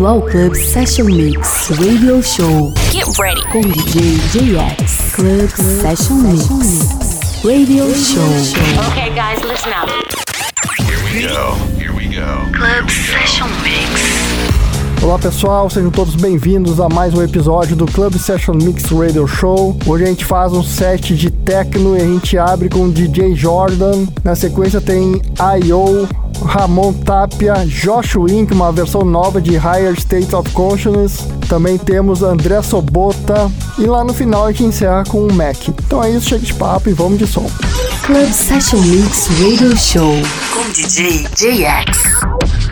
bem-vindo ao Club Session Mix Radio Show. Get ready. Com DJ JX. Club, Club Session Mix Radio, Radio Show. Okay, guys, listen up. Here we go. Here we go. Club Session Mix. Olá pessoal, sejam todos bem-vindos a mais um episódio do Club Session Mix Radio Show. Hoje a gente faz um set de techno e a gente abre com DJ Jordan. Na sequência tem I.O., Ramon Tapia, Josh Wink, uma versão nova de Higher State of Consciousness. Também temos André Sobota. E lá no final a gente encerra com o Mac. Então é isso, chega de papo e vamos de som. Club Session Mix Radio Show com DJ JX.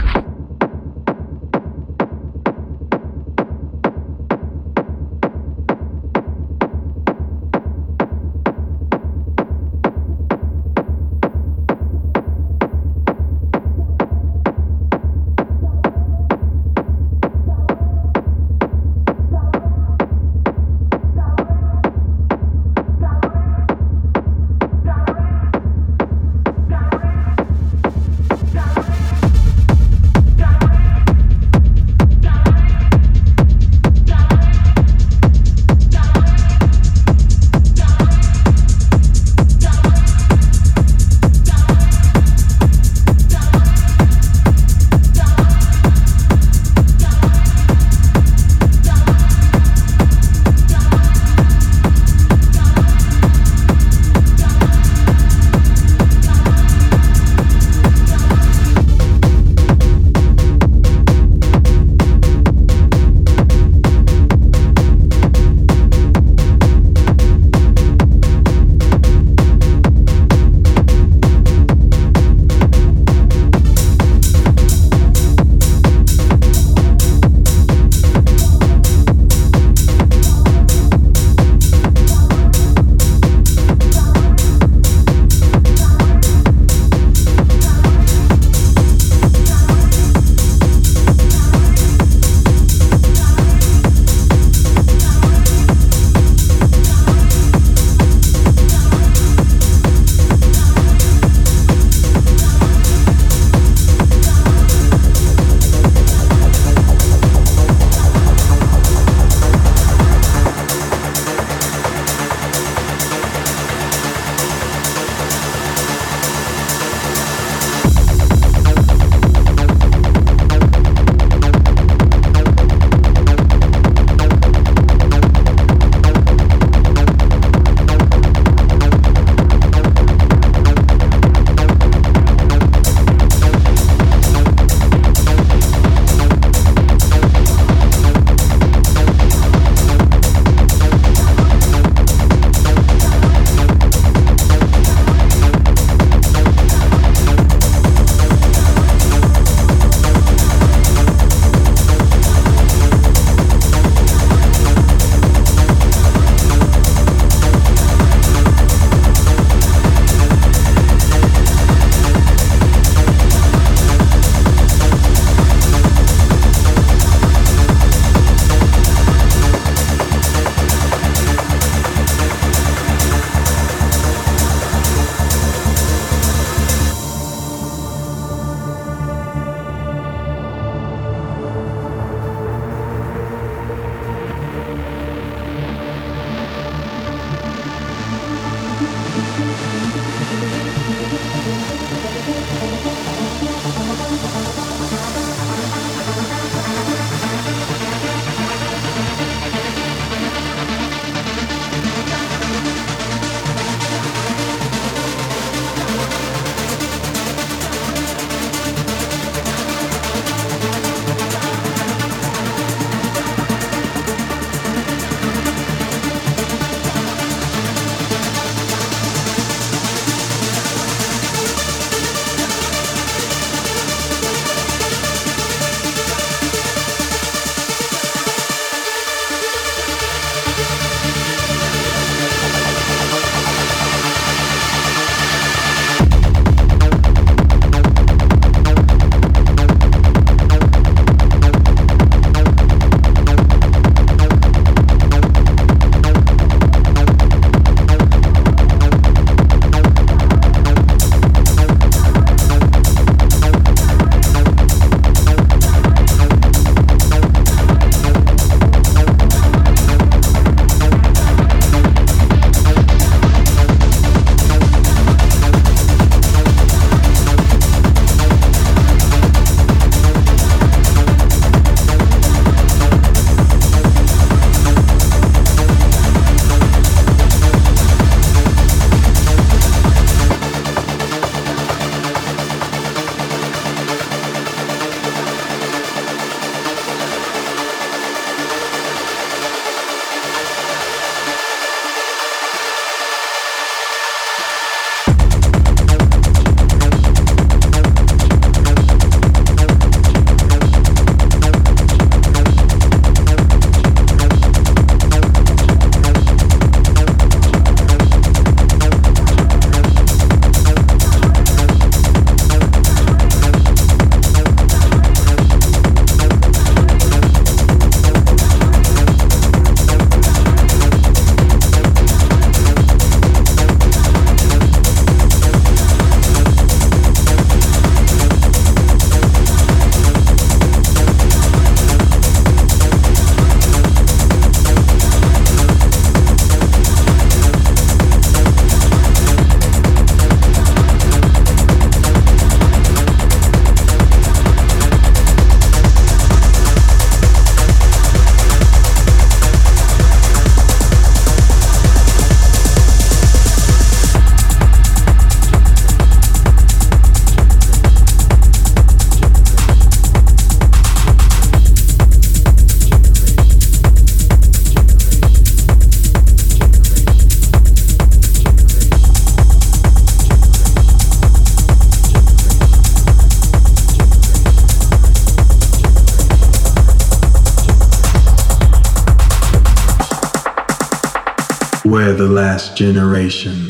Last generation.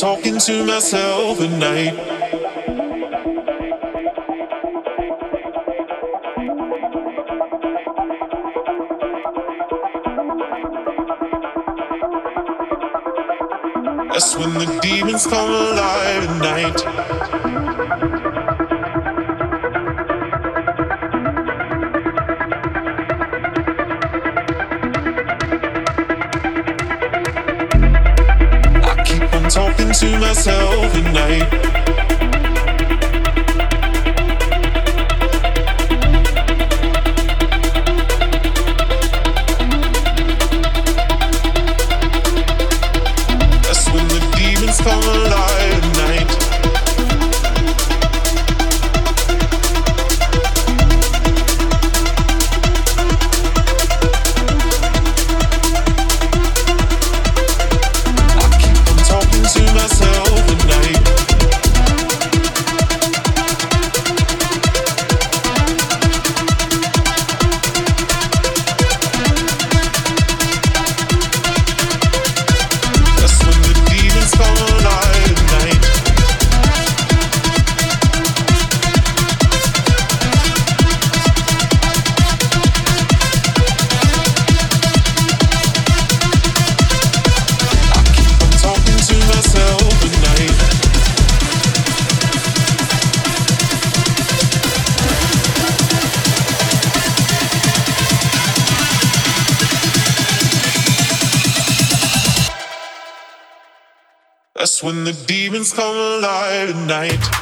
talking to myself at night. That's when the demons come alive at night. when the demons come alive at night.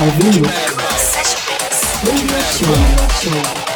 Mix ao vivo. Session Mix. Radio Show.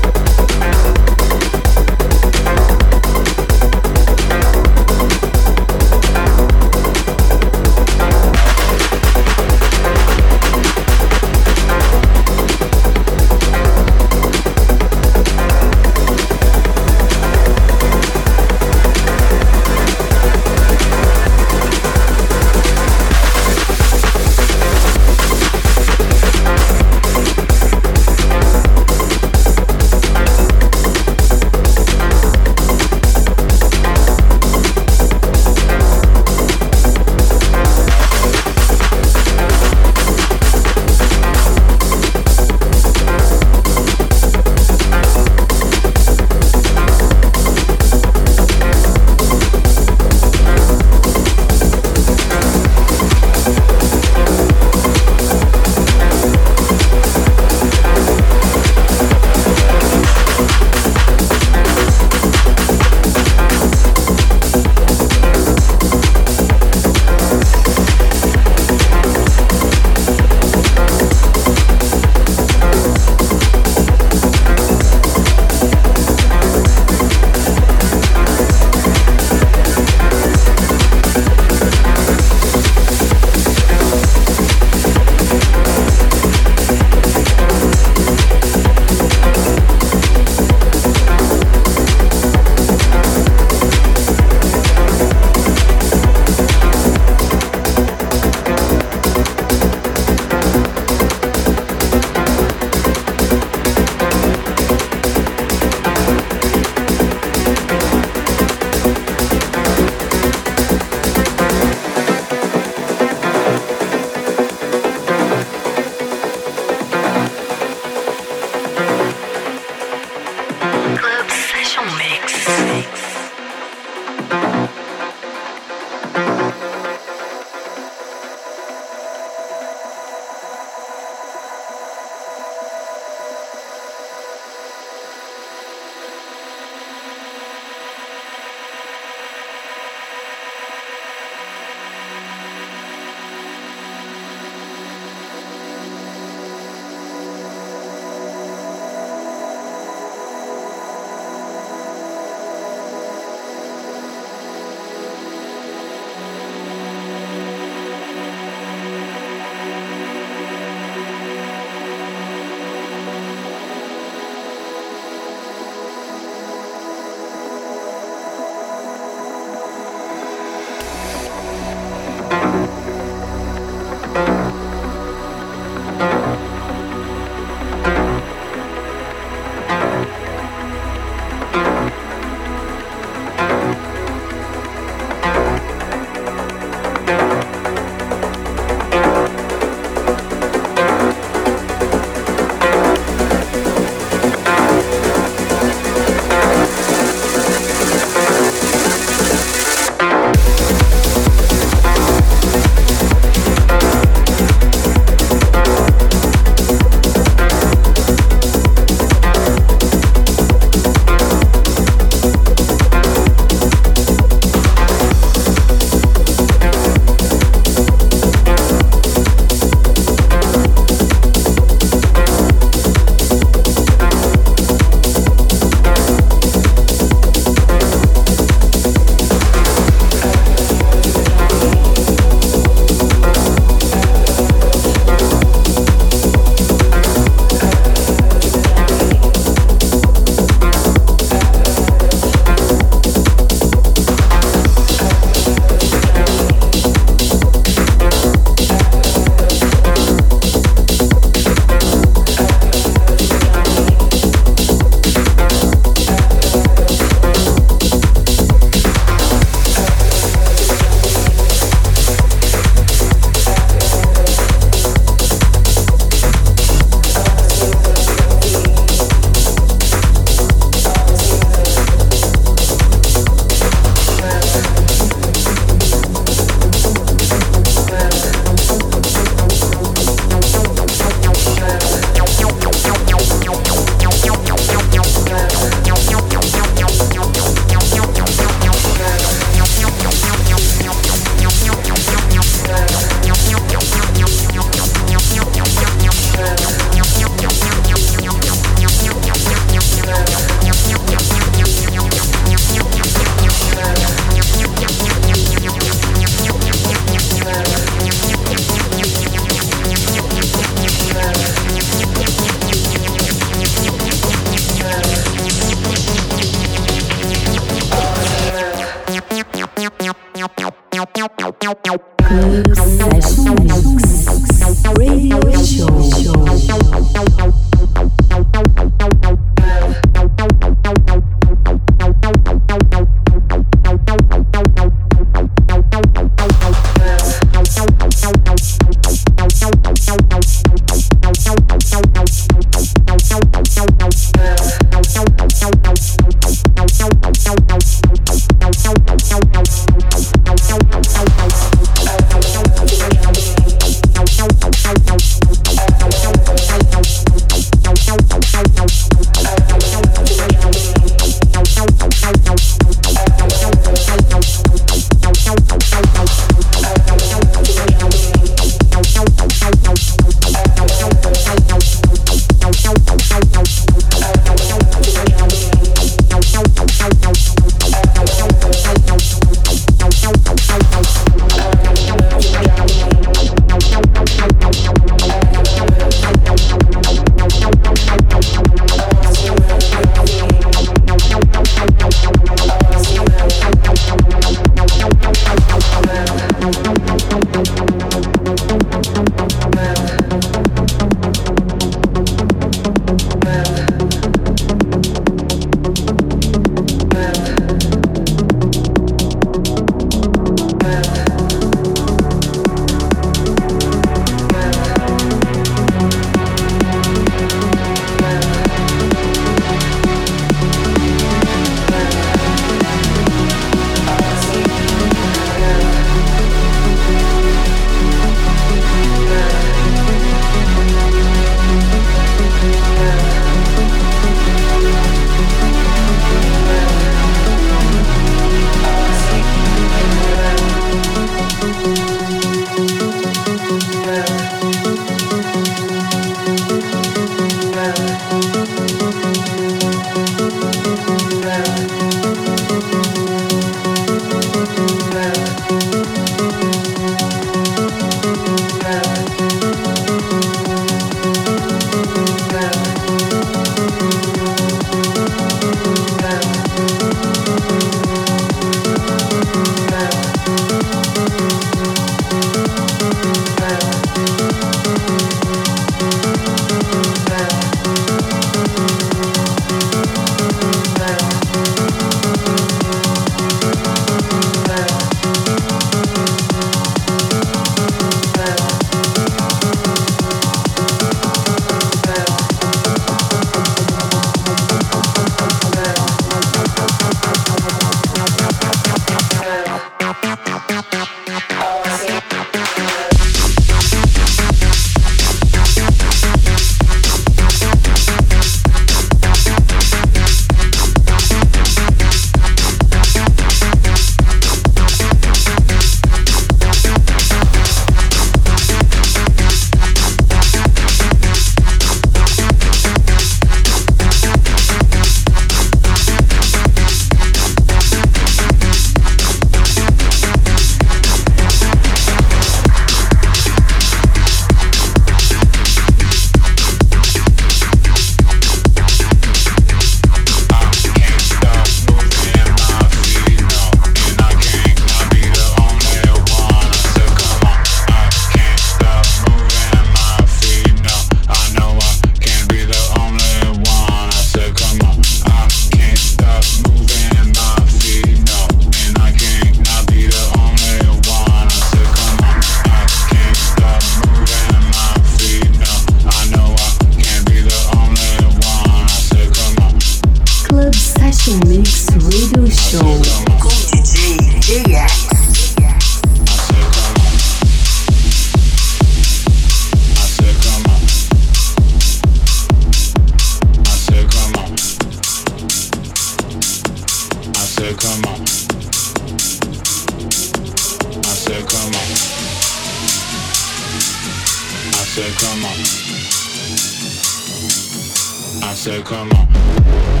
so come on.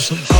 awesome.